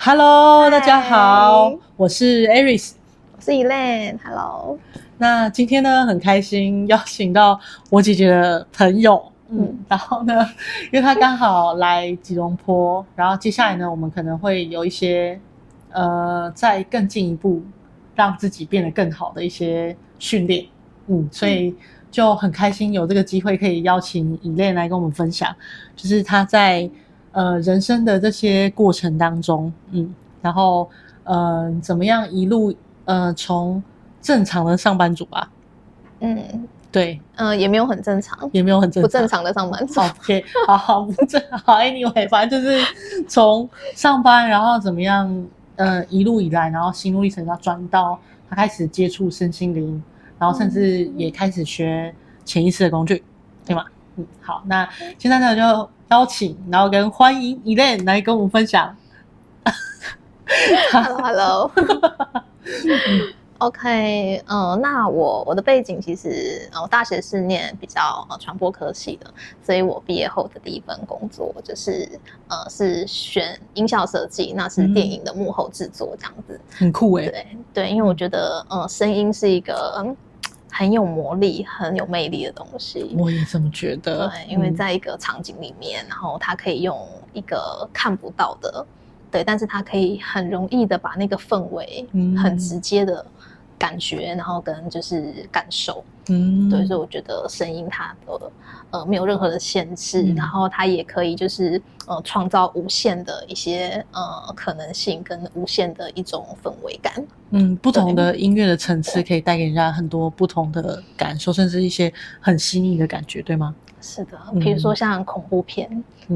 Hello，大家好，我是 Aris，我是 Elaine。Hello，那今天呢，很开心邀请到我姐姐的朋友，嗯，然后呢，因为她刚好来吉隆坡，然后接下来呢，我们可能会有一些呃，再更进一步让自己变得更好的一些训练，嗯，所以就很开心有这个机会可以邀请 Elaine 来跟我们分享，就是她在。呃，人生的这些过程当中，嗯，然后，呃，怎么样一路，呃，从正常的上班族吧，嗯，对，嗯、呃，也没有很正常，也没有很正常，不正常的上班族。OK，好 好不正好，Anyway，反正就是从上班，然后怎么样，呃，一路以来，然后心路历程要转到他开始接触身心灵，然后甚至也开始学潜意识的工具，对吗？嗯，好，那现在呢就。邀请，然后跟欢迎 Elaine 来跟我们分享。Hello，Hello。OK，嗯，那我我的背景其实，我大学是念比较呃传播科系的，所以我毕业后的第一份工作就是呃是选音效设计，那是电影的幕后制作这样子，嗯、很酷哎、欸。对对，因为我觉得呃声音是一个。很有魔力、很有魅力的东西，我也这么觉得。对，因为在一个场景里面，嗯、然后他可以用一个看不到的，对，但是他可以很容易的把那个氛围，嗯，很直接的感觉，然后跟就是感受，嗯，对，所以我觉得声音它的呃没有任何的限制，嗯、然后它也可以就是呃创造无限的一些呃可能性跟无限的一种氛围感。嗯，不同的音乐的层次可以带给人家很多不同的感受，甚至一些很细腻的感觉，对吗？是的，比如说像恐怖片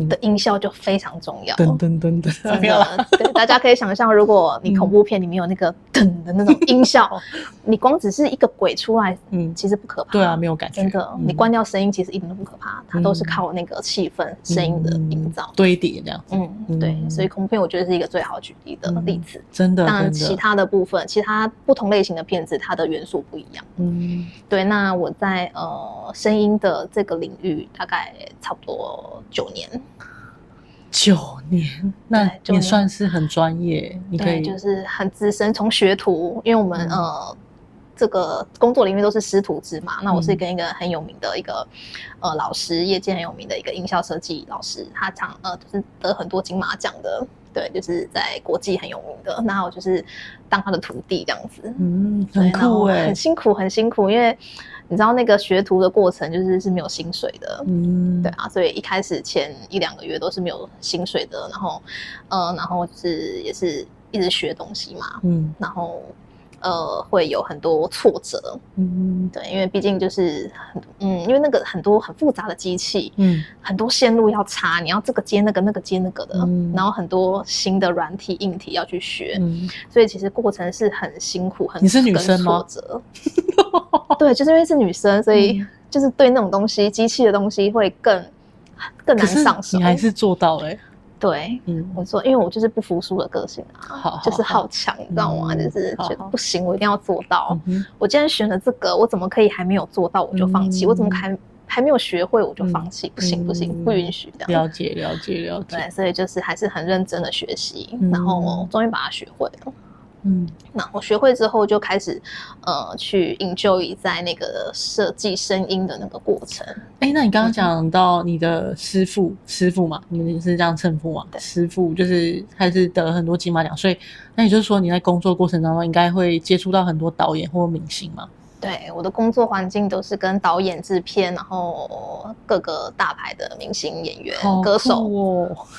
的音效就非常重要。噔噔噔噔，真的，对，大家可以想象，如果你恐怖片里面有那个噔的那种音效，你光只是一个鬼出来，嗯，其实不可怕。对啊，没有感觉。真的，你关掉声音，其实一点都不可怕，它都是靠那个气氛、声音的营造堆叠这样。嗯，对，所以恐怖片我觉得是一个最好举例的例子。真的，当然其他的部分，其他不同类型的片子，它的元素不一样。嗯，对。那我在呃声音的这个领域。大概差不多九年，九年，那也算是很专业。你可以就是很资深，从学徒，因为我们、嗯、呃这个工作里面都是师徒制嘛。那我是跟一个很有名的一个、嗯、呃老师，业界很有名的一个音效设计老师，他常呃就是得很多金马奖的，对，就是在国际很有名的。那我就是当他的徒弟这样子，嗯，很酷哎，很辛苦，很辛苦，因为。你知道那个学徒的过程就是是没有薪水的，嗯，对啊，所以一开始前一两个月都是没有薪水的，然后，呃，然后就是也是一直学东西嘛，嗯，然后。呃，会有很多挫折，嗯，对，因为毕竟就是很，嗯，因为那个很多很复杂的机器，嗯，很多线路要插，你要这个接那个，那个接那个的，嗯，然后很多新的软体硬体要去学，嗯，所以其实过程是很辛苦，很，你是女生吗？挫折，对，就是因为是女生，所以就是对那种东西，机器的东西会更更难上手，你还是做到了。对，嗯，我说，因为我就是不服输的个性啊，好好好，就是好强，你知道吗？嗯、就是觉得不行，我一定要做到。我既然选了这个，我怎么可以还没有做到我就放弃？嗯、我怎么还还没有学会我就放弃？嗯、不行不行，不允许这样。了解了解了解。对，所以就是还是很认真的学习，嗯、然后终于把它学会了。嗯，那我学会之后就开始，呃，去 enjoy 在那个设计声音的那个过程。哎、欸，那你刚刚讲到你的师傅，嗯、师傅嘛，你们是这样称呼嘛？师傅就是还是得了很多金马奖，所以那也就是说你在工作过程当中应该会接触到很多导演或明星嘛？对，我的工作环境都是跟导演、制片，然后各个大牌的明星、演员、哦、歌手，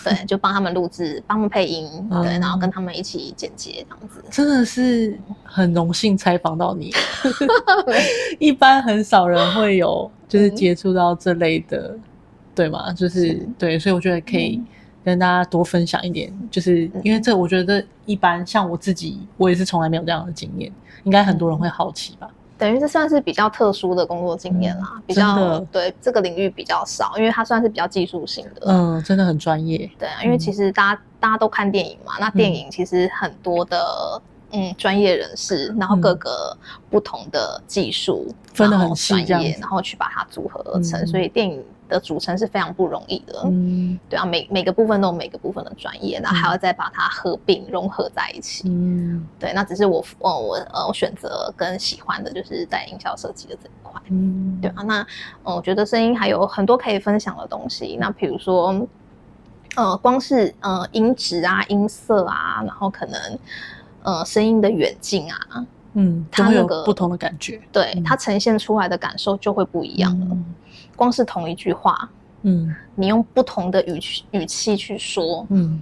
对，就帮他们录制、帮他们配音，嗯、对，然后跟他们一起剪接这样子。真的是很荣幸采访到你，一般很少人会有就是接触到这类的，嗯、对吗？就是，是对，所以我觉得可以跟大家多分享一点，嗯、就是因为这，我觉得一般像我自己，我也是从来没有这样的经验，应该很多人会好奇吧。等于是算是比较特殊的工作经验啦，嗯、比较对这个领域比较少，因为它算是比较技术性的。嗯，真的很专业。对啊，因为其实大家、嗯、大家都看电影嘛，那电影其实很多的嗯专业人士，然后各个不同的技术、嗯、分得很细，专业，然后去把它组合而成，嗯、所以电影的组成是非常不容易的。嗯，对啊，每每个部分都有每个部分的专业，然后还要再把它合并融合在一起。嗯，对，那只是我哦我呃我选择跟喜欢的就是在营销设计的这一块。嗯，对啊，那呃我觉得声音还有很多可以分享的东西。那比如说呃光是呃音质啊音色啊，然后可能呃声音的远近啊。嗯，它那个不同的感觉，对、嗯、它呈现出来的感受就会不一样了。嗯、光是同一句话，嗯，你用不同的语气语气去说，嗯，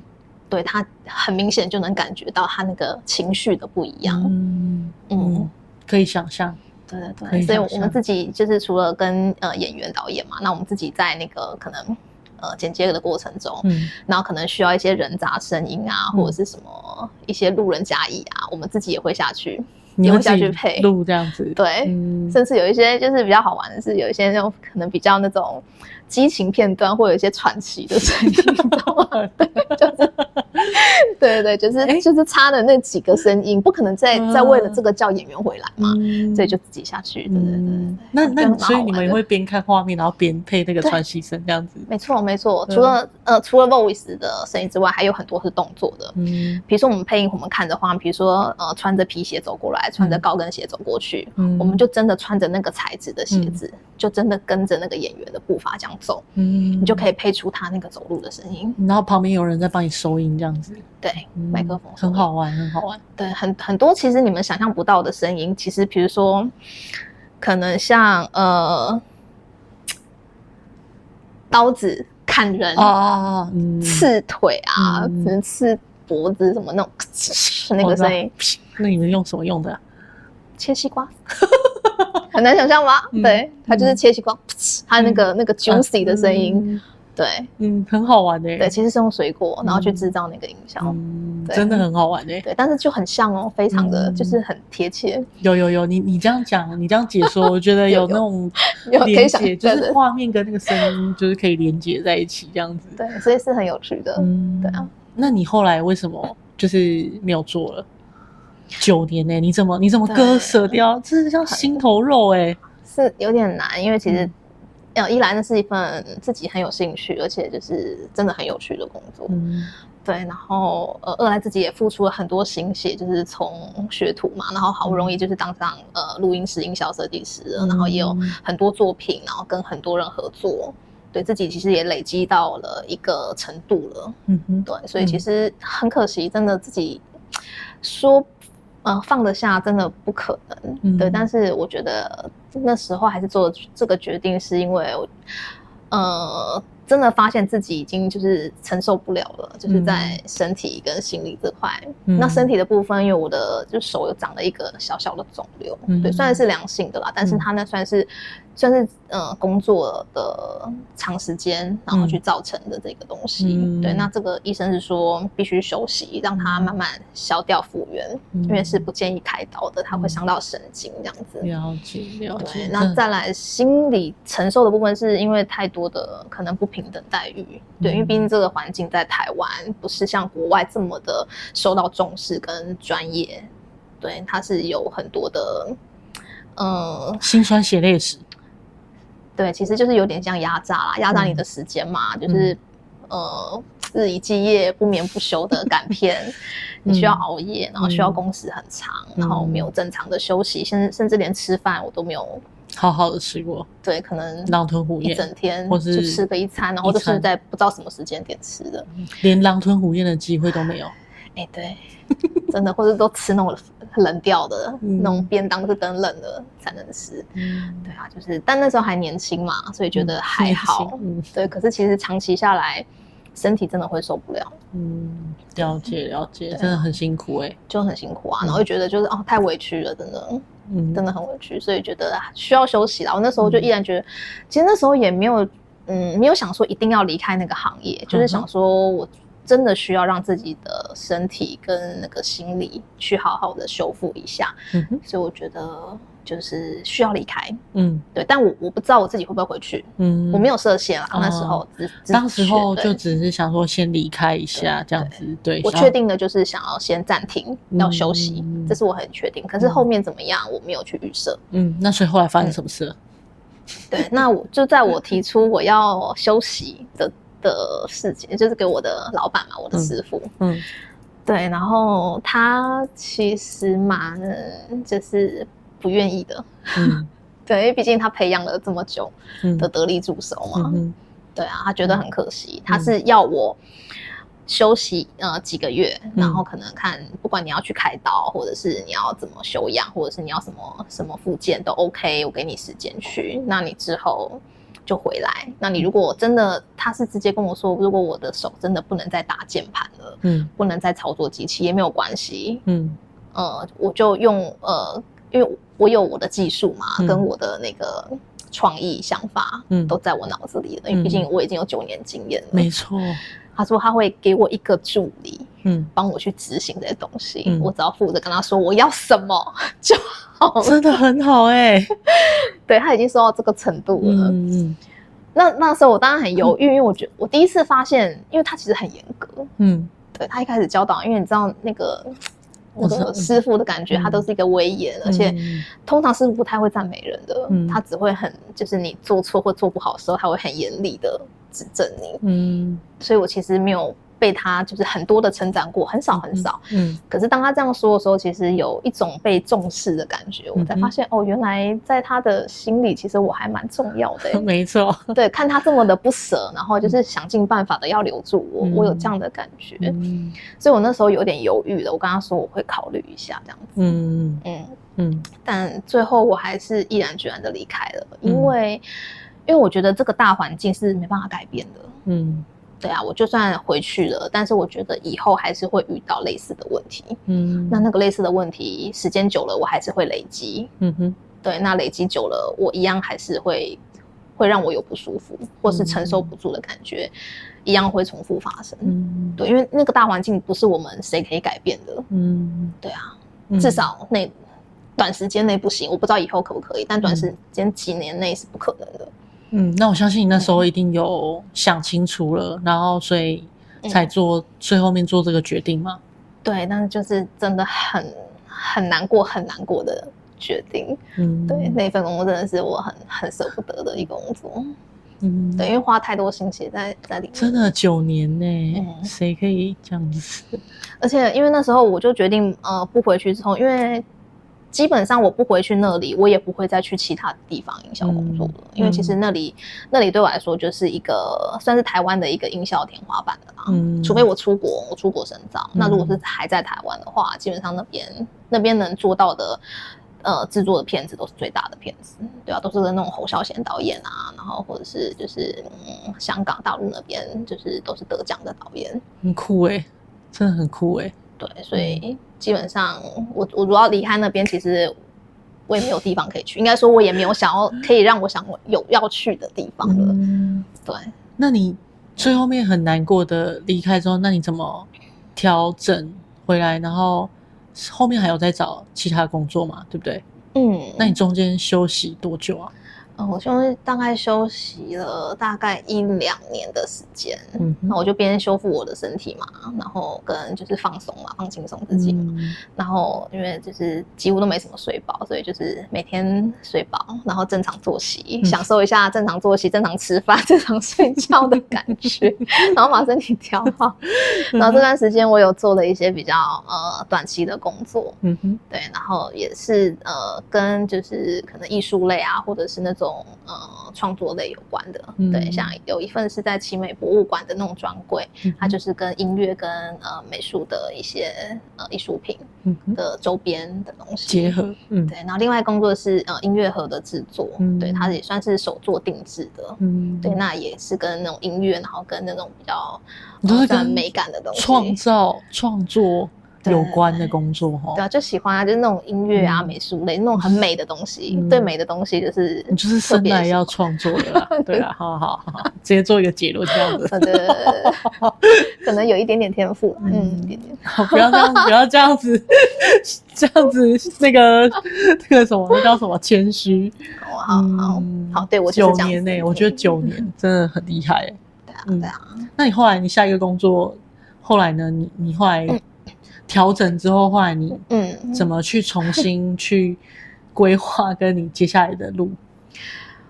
对他很明显就能感觉到他那个情绪的不一样。嗯嗯，嗯，可以想象，对对对。所以我们自己就是除了跟呃演员导演嘛，那我们自己在那个可能呃剪接的过程中，嗯，然后可能需要一些人杂声音啊，嗯、或者是什么一些路人甲乙啊，我们自己也会下去。你会下去配。录这样子，对，嗯、甚至有一些就是比较好玩的是，有一些那种可能比较那种激情片段，或有一些传奇的声音，你知道吗？对，就是，对对，就是、欸、就是差的那几个声音，不可能再、嗯、再为了这个叫演员回来嘛，嗯、所以就自己下去。对对对，对，那那所以你们也会边看画面，然后边配那个传奇声这样子？没错没错，除了呃除了 voice 的声音之外，还有很多是动作的。嗯，比如说我们配音，我们看着画面，比如说呃穿着皮鞋走过来，穿着高跟鞋走过去，嗯、我们就真的穿着那个材质的鞋子，嗯、就真的跟着那个演员的步伐这样走，嗯，你就可以配出他那个走路的声音，然后旁边有人在帮你收音，这样子，对，麦克风。很好玩，很好玩，对，很很多其实你们想象不到的声音，其实比如说，可能像呃，刀子砍人啊，刺腿啊，可能刺脖子什么那种，那个声音，那你们用什么用的？切西瓜。很难想象吗？嗯、对，它就是切西瓜，它、嗯、那个那个 juicy 的声音，嗯、对，嗯，很好玩的。对，其实是用水果，然后去制造那个音效，嗯，真的很好玩的。对，但是就很像哦，非常的就是很贴切。有有有，你你这样讲，你这样解说，我觉得有那种连接，就是画面跟那个声音就是可以连接在一起，这样子。对，所以是很有趣的。嗯，对啊。那你后来为什么就是没有做了？九年呢、欸？你怎么你怎么割舍掉？这是像心头肉哎、欸，是有点难，因为其实，呃、嗯，一来那是一份自己很有兴趣，而且就是真的很有趣的工作，嗯，对。然后呃，二来自己也付出了很多心血，就是从学徒嘛，然后好不容易就是当上呃录音师、音效设计师，然后也有很多作品，然后跟很多人合作，对自己其实也累积到了一个程度了，嗯哼，对。所以其实很可惜，真的自己说。呃，放得下真的不可能，嗯、对。但是我觉得那时候还是做这个决定，是因为我，呃。真的发现自己已经就是承受不了了，就是在身体跟心理这块。嗯、那身体的部分，因为我的就手又长了一个小小的肿瘤，嗯、对，虽然是良性的啦，但是它那算是、嗯、算是呃工作的长时间，然后去造成的这个东西。嗯、对，那这个医生是说必须休息，让它慢慢消掉复原，嗯、因为是不建议开刀的，它会伤到神经这样子。了解，了解。对，那再来心理承受的部分，是因为太多的可能不平。平等待遇，对，因为毕竟这个环境在台湾不是像国外这么的受到重视跟专业，对，它是有很多的，嗯，心酸血泪史，对，其实就是有点像压榨啦，压榨你的时间嘛，嗯、就是呃日以继夜、不眠不休的赶片，嗯、你需要熬夜，然后需要工时很长，嗯、然后没有正常的休息，甚甚至连吃饭我都没有。好好的吃过，对，可能狼吞虎咽一整天，或是吃个一餐，然后就是在不知道什么时间点吃的，连狼吞虎咽的机会都没有。哎，对，真的，或者都吃那种冷掉的那种便当，是等冷了才能吃。嗯，对啊，就是，但那时候还年轻嘛，所以觉得还好。嗯，对，可是其实长期下来，身体真的会受不了。嗯，了解了解，真的很辛苦哎，就很辛苦啊，然后觉得就是哦，太委屈了，真的。嗯，真的很委屈，所以觉得需要休息啦。我那时候就依然觉得，嗯、其实那时候也没有，嗯，没有想说一定要离开那个行业，嗯、就是想说我真的需要让自己的身体跟那个心理去好好的修复一下。嗯，所以我觉得。就是需要离开，嗯，对，但我我不知道我自己会不会回去，嗯，我没有设限啊，那时候只当时候就只是想说先离开一下这样子，对，我确定的就是想要先暂停，要休息，这是我很确定。可是后面怎么样，我没有去预设，嗯，那所以后来发生什么事了？对，那我就在我提出我要休息的的事情，就是给我的老板嘛，我的师傅，嗯，嗯对，然后他其实蛮就是不愿意的，嗯，对，因为毕竟他培养了这么久的得力助手嘛，嗯嗯、对啊，他觉得很可惜，嗯、他是要我。休息呃几个月，然后可能看不管你要去开刀，或者是你要怎么休养，或者是你要什么什么复健都 OK，我给你时间去。那你之后就回来。那你如果真的，他是直接跟我说，如果我的手真的不能再打键盘了，嗯，不能再操作机器也没有关系，嗯，呃，我就用呃，因为我有我的技术嘛，嗯、跟我的那个创意想法，嗯，都在我脑子里了。嗯、因为毕竟我已经有九年经验了，没错。他说他会给我一个助理，嗯，帮我去执行这些东西。嗯、我只要负责跟他说我要什么 就好，真的很好哎、欸。对，他已经说到这个程度了。嗯，那那时候我当然很犹豫，嗯、因为我觉得我第一次发现，因为他其实很严格。嗯，对他一开始教导，因为你知道那个我的师傅的感觉，他都是一个威严，嗯、而且通常师傅不太会赞美人的，嗯、他只会很就是你做错或做不好的时候，他会很严厉的。指正你，嗯，所以我其实没有被他就是很多的成长过，很少很少，嗯，嗯，可是当他这样说的时候，其实有一种被重视的感觉，我才发现哦，原来在他的心里，其实我还蛮重要的，没错，对，看他这么的不舍，然后就是想尽办法的要留住我，嗯、我有这样的感觉，嗯，所以我那时候有点犹豫了，我跟他说我会考虑一下这样子，嗯嗯嗯，但最后我还是毅然决然的离开了，因为。嗯因为我觉得这个大环境是没办法改变的，嗯，对啊，我就算回去了，但是我觉得以后还是会遇到类似的问题，嗯，那那个类似的问题时间久了，我还是会累积，嗯哼，对，那累积久了，我一样还是会会让我有不舒服，或是承受不住的感觉，嗯、一样会重复发生，嗯，对，因为那个大环境不是我们谁可以改变的，嗯，对啊，至少那短时间内不行，我不知道以后可不可以，但短时间几年内是不可能的。嗯，那我相信你那时候一定有想清楚了，嗯、然后所以才做、嗯、最后面做这个决定嘛。对，但是就是真的很很难过，很难过的决定。嗯，对，那份工作真的是我很很舍不得的一个工作。嗯，对，因为花太多心血在在里面。真的九年呢？嗯，谁可以这样子？而且因为那时候我就决定呃不回去之后，因为。基本上我不回去那里，我也不会再去其他地方营销工作了，嗯、因为其实那里那里对我来说就是一个算是台湾的一个营销天花板的啦。嗯，除非我出国，我出国深造。嗯、那如果是还在台湾的话，基本上那边那边能做到的，呃，制作的片子都是最大的片子，对啊，都是跟那种侯孝贤导演啊，然后或者是就是嗯香港大陆那边就是都是得奖的导演，很酷哎、欸，真的很酷哎、欸。对，所以基本上我我如果要离开那边，其实我也没有地方可以去。应该说，我也没有想要可以让我想有要去的地方了。嗯、对，那你最后面很难过的离开之后，那你怎么调整回来？然后后面还有在找其他工作嘛？对不对？嗯，那你中间休息多久啊？我休大概休息了大概一两年的时间，嗯，那我就边修复我的身体嘛，然后跟就是放松嘛，放轻松自己嘛，嗯、然后因为就是几乎都没什么睡饱，所以就是每天睡饱，然后正常作息，嗯、享受一下正常作息、正常吃饭、正常睡觉的感觉，然后把身体调好。然后这段时间我有做了一些比较呃短期的工作，嗯哼，对，然后也是呃跟就是可能艺术类啊，或者是那种。呃，创作类有关的，嗯、对，像有一份是在奇美博物馆的那种专柜，嗯、它就是跟音乐跟呃美术的一些呃艺术品的周边的东西。结合，嗯，对。然后另外工作是呃音乐盒的制作，嗯、对，它也算是手做定制的，嗯，对，那也是跟那种音乐，然后跟那种比较都是美感的东西，创造创作。有关的工作哈，对啊，就喜欢啊，就是那种音乐啊、美术类那种很美的东西，对美的东西就是你就是生来要创作的啦，对啊，好好好，直接做一个结论这样子，对对对，可能有一点点天赋，嗯，一点点，好，不要这样，不要这样子，这样子，那个那个什么，那叫什么谦虚，好好好，对我九年内，我觉得九年真的很厉害，对啊，对啊，那你后来你下一个工作后来呢？你你后来。调整之后，后来你嗯，怎么去重新去规划跟你接下来的路？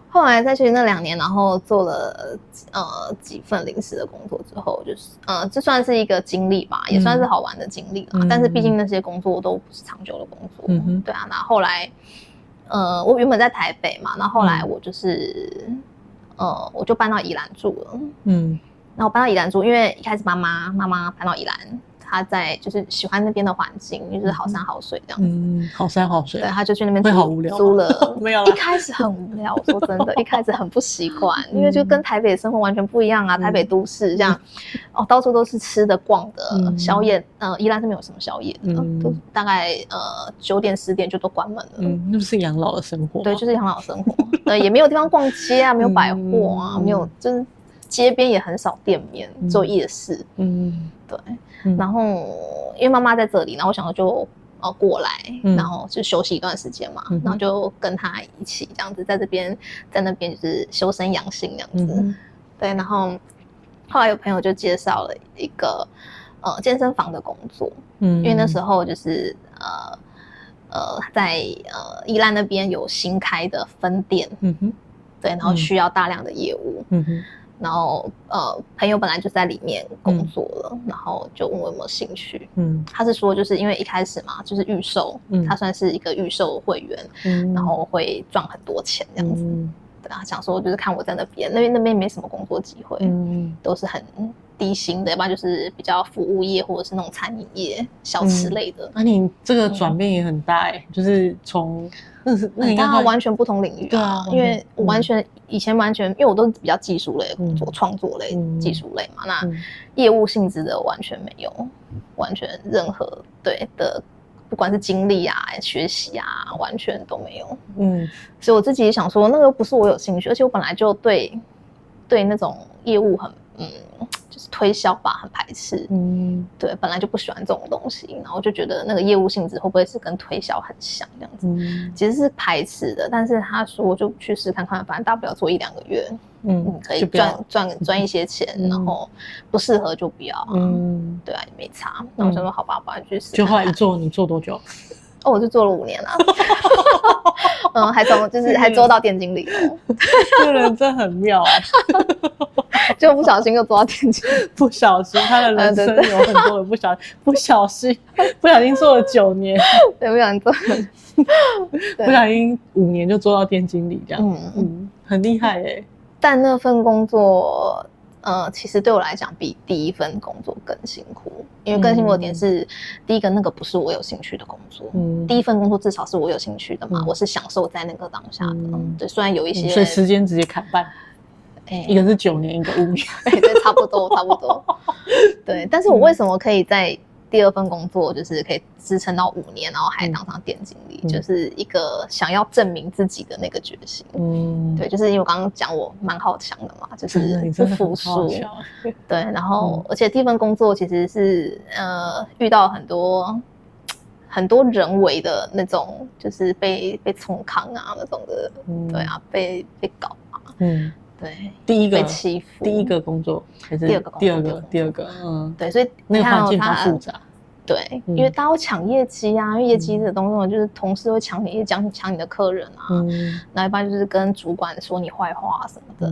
后来在学习那两年，然后做了呃几份临时的工作之后，就是呃这算是一个经历吧，也算是好玩的经历了。嗯、但是毕竟那些工作都不是长久的工作，嗯、哼对啊。那后来呃我原本在台北嘛，那后来我就是、嗯、呃我就搬到宜兰住了，嗯，然后搬到宜兰住，因为一开始妈妈妈妈搬到宜兰。他在就是喜欢那边的环境，就是好山好水这样子。嗯，好山好水。对，他就去那边租。会好无聊。租了 没有？一开始很无聊，我 说真的，一开始很不习惯，因为就跟台北生活完全不一样啊。台北都市这样，哦，到处都是吃的、逛的，宵夜，呃，宜兰是没有什么宵夜的，都大概呃九点十点就都关门了。嗯，那不是养老的生活。对，就是养老生活。对，也没有地方逛街啊，没有百货啊，没有，就是街边也很少店面，做夜市。嗯，对。然后，因为妈妈在这里，然后我想说就呃过来，然后就休息一段时间嘛，然后就跟她一起这样子在这边，在那边就是修身养性这样子。对，然后后来有朋友就介绍了一个呃健身房的工作，嗯，因为那时候就是呃呃在呃宜兰那边有新开的分店，嗯哼，对，然后需要大量的业务，嗯哼。然后，呃，朋友本来就在里面工作了，嗯、然后就问我有没有兴趣。嗯，他是说，就是因为一开始嘛，就是预售，嗯，他算是一个预售会员，嗯，然后会赚很多钱这样子。嗯、对啊，想说就是看我在那边，那边那边没什么工作机会，嗯，都是很低薪的，要不然就是比较服务业或者是那种餐饮业、小吃类的。那、嗯啊、你这个转变也很大哎，嗯、就是从。那是那你看，完全不同领域啊！因为我完全以前完全，因为我都是比较技术类的工作，创作类、技术类嘛。那业务性质的完全没有，完全任何对的，不管是经历啊、学习啊，完全都没有。嗯，所以我自己也想说，那个不是我有兴趣，而且我本来就对对那种业务很嗯。推销吧，很排斥。嗯，对，本来就不喜欢这种东西，然后就觉得那个业务性质会不会是跟推销很像这样子？嗯，其实是排斥的。但是他说就去试看看，反正大不了做一两个月，嗯，可以赚赚赚一些钱，然后不适合就不要。嗯，对啊，也没差。那我想说，好吧，不然去试。就后来一做，你做多久？哦，我就做了五年了。嗯，还从就是还做到店经理了。这个人真很妙啊。就不小心又做到店经理，不小心他的人生有很多的不小心，不小心不小心做了九年，对，不小心做，不小心五年就做到店经理这样，嗯嗯，很厉害哎。但那份工作，呃，其实对我来讲比第一份工作更辛苦，因为更辛苦的点是，第一个那个不是我有兴趣的工作，嗯，第一份工作至少是我有兴趣的嘛，我是享受在那个当下的，对，虽然有一些，所以时间直接砍半。一个是九年，一个五年，对对，差不多差不多。对，但是我为什么可以在第二份工作，就是可以支撑到五年，然后还当上店经理，嗯、就是一个想要证明自己的那个决心。嗯，对，就是因为我刚刚讲我蛮好强的嘛，就是不服输。对，然后、嗯、而且第一份工作其实是呃遇到很多很多人为的那种，就是被被冲康啊那种的，嗯、对啊，被被搞啊，嗯。对，第一个被欺负，第一个工作还是第二个？第二个，第二个，嗯，对，所以那个环境很复杂。对，因为大家会抢业绩啊，因为业绩这东西就是同事会抢你，抢抢你的客人啊。嗯，那一般就是跟主管说你坏话什么的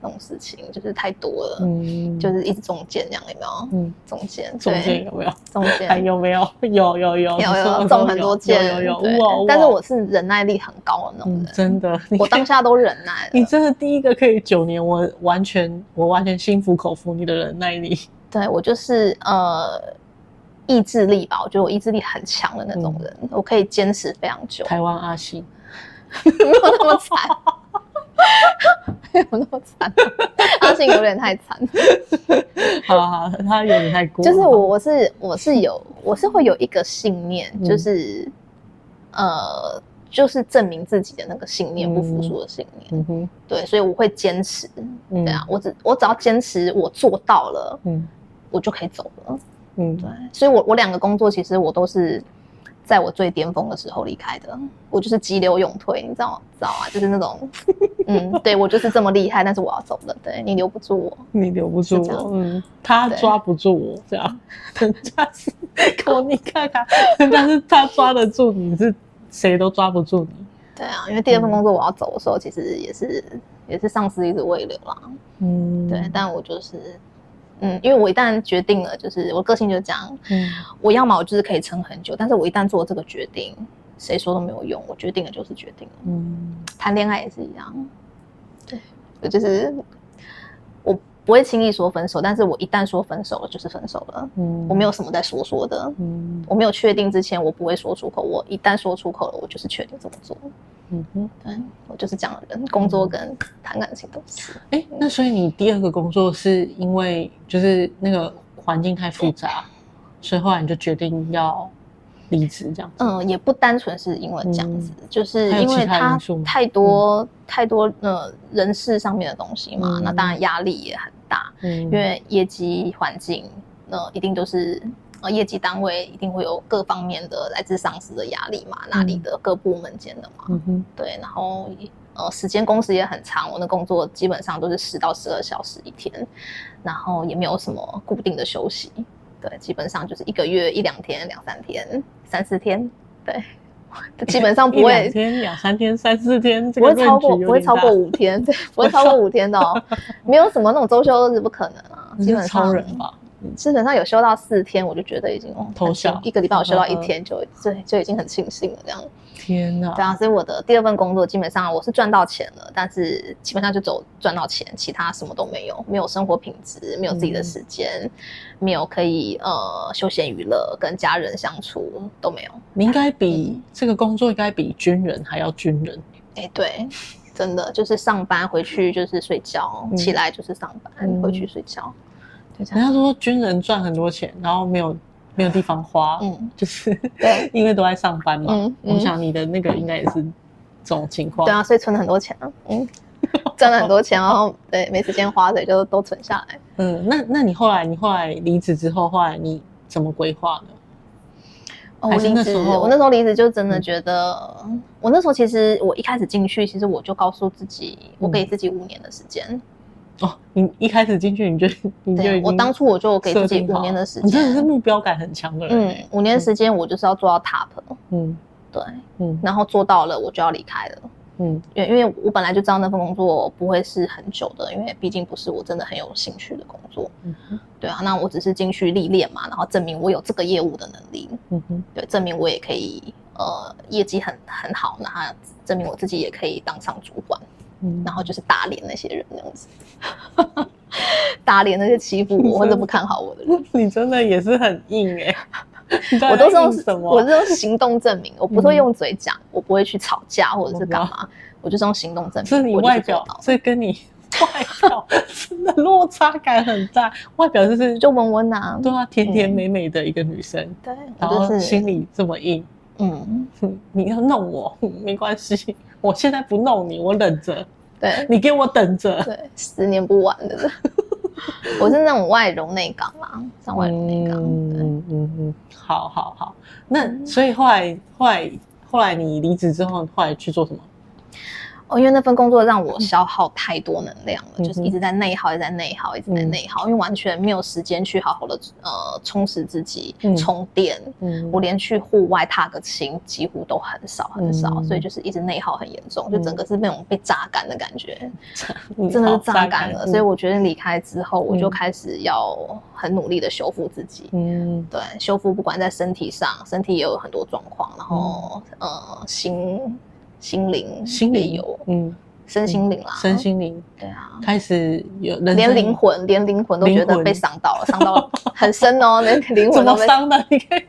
那种事情，就是太多了。嗯，就是一直中箭这样，有没有？嗯，中箭，中间有没有？中箭还 有没有？有有有有有中很多箭，有有有。但是我是忍耐力很高的那种人，真的，我当下都忍耐。你真的第一个可以九年，我完全我完全心服口服你的忍耐力。对，我就是呃。意志力吧，我觉得我意志力很强的那种人，嗯、我可以坚持非常久。台湾阿信没有那么惨，没有那么惨，阿信有点太惨。好好，他有点太过。就是我，我是我是有，我是会有一个信念，就是、嗯、呃，就是证明自己的那个信念，不服输的信念。嗯哼，对，所以我会坚持。对啊，我只我只要坚持，我做到了，嗯，我就可以走了。嗯，对，所以我，我我两个工作其实我都是在我最巅峰的时候离开的。我就是急流勇退，你知道吗？知道啊，就是那种，嗯，对我就是这么厉害，但是我要走了，对，你留不住我，你留不住我，嗯，他抓不住我，这样，人家是，可你看看，人家是他抓得住你，是谁都抓不住你。对啊，因为第二份工作我要走的时候，嗯、其实也是也是上司一直未留啦。嗯，对，但我就是，嗯，因为我一旦决定了，就是我个性就这样，嗯，我要么我就是可以撑很久，但是我一旦做这个决定，谁说都没有用，我决定了就是决定了。嗯，谈恋爱也是一样，对，我就是。不会轻易说分手，但是我一旦说分手了，就是分手了。嗯，我没有什么在说说的。嗯，我没有确定之前，我不会说出口。我一旦说出口了，我就是确定这么做。嗯哼，对，我就是这样的人。工作跟谈感情都是。哎、嗯，那所以你第二个工作是因为就是那个环境太复杂，所以后来你就决定要离职这样子。嗯，也不单纯是因为这样子，嗯、就是因为他太多、嗯、太多呃人事上面的东西嘛，嗯、那当然压力也很。大，嗯，因为业绩环境，那一定都是呃业绩单位一定会有各方面的来自上司的压力嘛，那里的各部门间的嘛，嗯哼，对，然后呃时间工时也很长，我的工作基本上都是十到十二小时一天，然后也没有什么固定的休息，对，基本上就是一个月一两天、两三天、三四天，对。基本上不会两天、两三天、三四天，不会超过，不会超过五天，对，不会超过五天的哦，没有什么那种周休日不可能啊，基本上。超人吧。基本上有休到四天，我就觉得已经哦，偷笑。一个礼拜我休到一天就，就对，就已经很庆幸了这样。天哪！对啊，所以我的第二份工作基本上我是赚到钱了，但是基本上就走赚到钱，其他什么都没有，没有生活品质，没有自己的时间，嗯、没有可以呃休闲娱乐、跟家人相处都没有。你应该比、嗯、这个工作应该比军人还要军人。哎、欸，对，真的就是上班回去就是睡觉，嗯、起来就是上班，嗯、回去睡觉。人家说军人赚很多钱，然后没有。没有地方花，嗯，就是对，因为都在上班嘛。嗯，我想你的那个应该也是这种情况。对啊，所以存了很多钱啊，嗯，赚了很多钱，然后对，没时间花，所以就都存下来。嗯，那那你后来你后来离职之后，后来你怎么规划呢？哦，我离职，我那时候离职就真的觉得，我那时候其实我一开始进去，其实我就告诉自己，我给自己五年的时间。哦，你一开始进去你就 你就我当初我就给自己五年的时间，你真的是目标感很强的人。嗯，五年时间我就是要做到 top。嗯，对，嗯，然后做到了我就要离开了。嗯，因为因为我本来就知道那份工作不会是很久的，因为毕竟不是我真的很有兴趣的工作。嗯哼，对啊，那我只是进去历练嘛，然后证明我有这个业务的能力。嗯哼，对，证明我也可以呃业绩很很好，那证明我自己也可以当上主管。嗯，然后就是打脸那些人那样子，打脸那些欺负我或者不看好我的人。你真的也是很硬哎、欸！我都是用什么？我是用行动证明，我不会用嘴讲，嗯、我不会去吵架或者是干嘛，我就是用行动证明。是你外表，所以跟你外表真的落差感很大。外表就是就温温啊，对啊，甜甜美美的一个女生，对、嗯，然后心里这么硬。嗯，你要弄我 没关系。我现在不弄你，我忍着。对，你给我等着。对，十年不晚的。我是那种外柔内刚嘛，像外柔内刚。嗯嗯嗯，好好好。那所以后来后来后来你离职之后，后来去做什么？哦，因为那份工作让我消耗太多能量了，嗯、就是一直在内耗，一直在内耗，一直在内耗，嗯、因为完全没有时间去好好的呃充实自己、嗯、充电。嗯，我连去户外踏个青几乎都很少很少，嗯、所以就是一直内耗很严重，嗯、就整个是那种被榨干的感觉，嗯、真的是榨干了。所以我决定离开之后，我就开始要很努力的修复自己。嗯，对，修复不管在身体上，身体也有很多状况，然后、嗯、呃心。心灵，心灵有，嗯。身心灵啦，身心灵，对啊，开始有连灵魂，连灵魂都觉得被伤到了，伤到很深哦，连灵魂都被伤的，你可以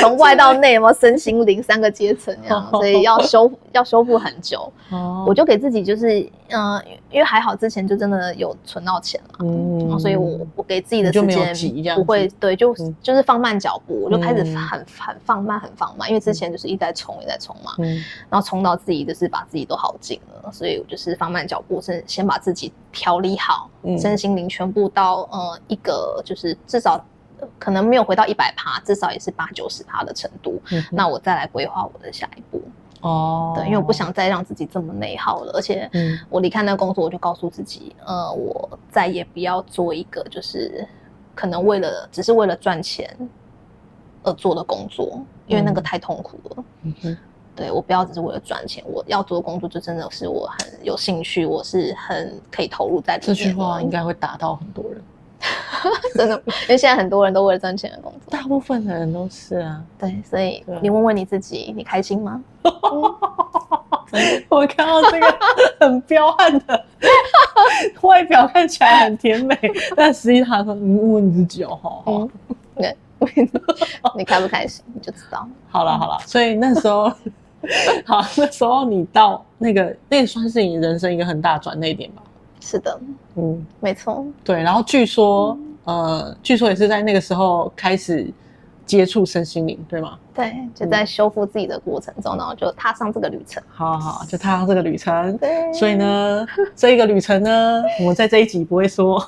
从外到内，有没有身心灵三个阶层这样，所以要修要修复很久。哦，我就给自己就是，嗯，因为还好之前就真的有存到钱了，嗯，所以我我给自己的时间不会，对，就就是放慢脚步，我就开始很很放慢，很放慢，因为之前就是一直在冲，一直在冲嘛，嗯，然后冲到自己就是把自己都耗尽了，所以我。就是放慢脚步，先先把自己调理好，嗯、身心灵全部到呃一个就是至少可能没有回到一百趴，至少也是八九十趴的程度。嗯、那我再来规划我的下一步。哦，对，因为我不想再让自己这么内耗了，而且我离开那个工作，我就告诉自己，呃，我再也不要做一个就是可能为了只是为了赚钱而做的工作，因为那个太痛苦了。嗯哼对，我不要只是为了赚钱，我要做的工作就真的是我很有兴趣，我是很可以投入在里面。这句话应该会打到很多人，真的，因为现在很多人都为了赚钱而工作，大部分的人都是啊。对，所以你问问你自己，你开心吗？我看到这个很彪悍的 外表看起来很甜美，但实际上说，你问问你自己哦，好，嗯，对，你开不开心你就知道。好了好了，所以那时候，好，那时候你到那个，那个算是你人生一个很大转捩点吧？是的，嗯，没错。对，然后据说，呃，据说也是在那个时候开始。接触身心灵，对吗？对，就在修复自己的过程中，嗯、然后就踏上这个旅程。好好，就踏上这个旅程。对，所以呢，这一个旅程呢，我们在这一集不会说，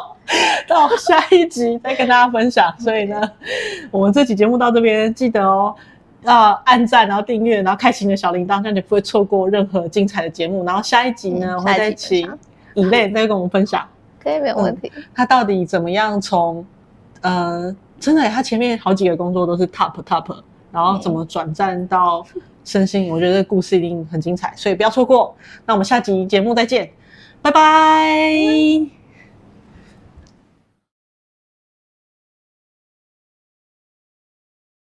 到下一集再跟大家分享。所以呢，我们这期节目到这边，记得哦，要按赞，然后订阅，然后开启你的小铃铛，这样就不会错过任何精彩的节目。然后下一集呢，嗯、我会再请以内再跟我们分享。可以，没有问题。他到底怎么样从，呃。真的，他前面好几个工作都是 top top，然后怎么转战到身心，我觉得这个故事一定很精彩，所以不要错过。那我们下集节目再见，拜拜。嗯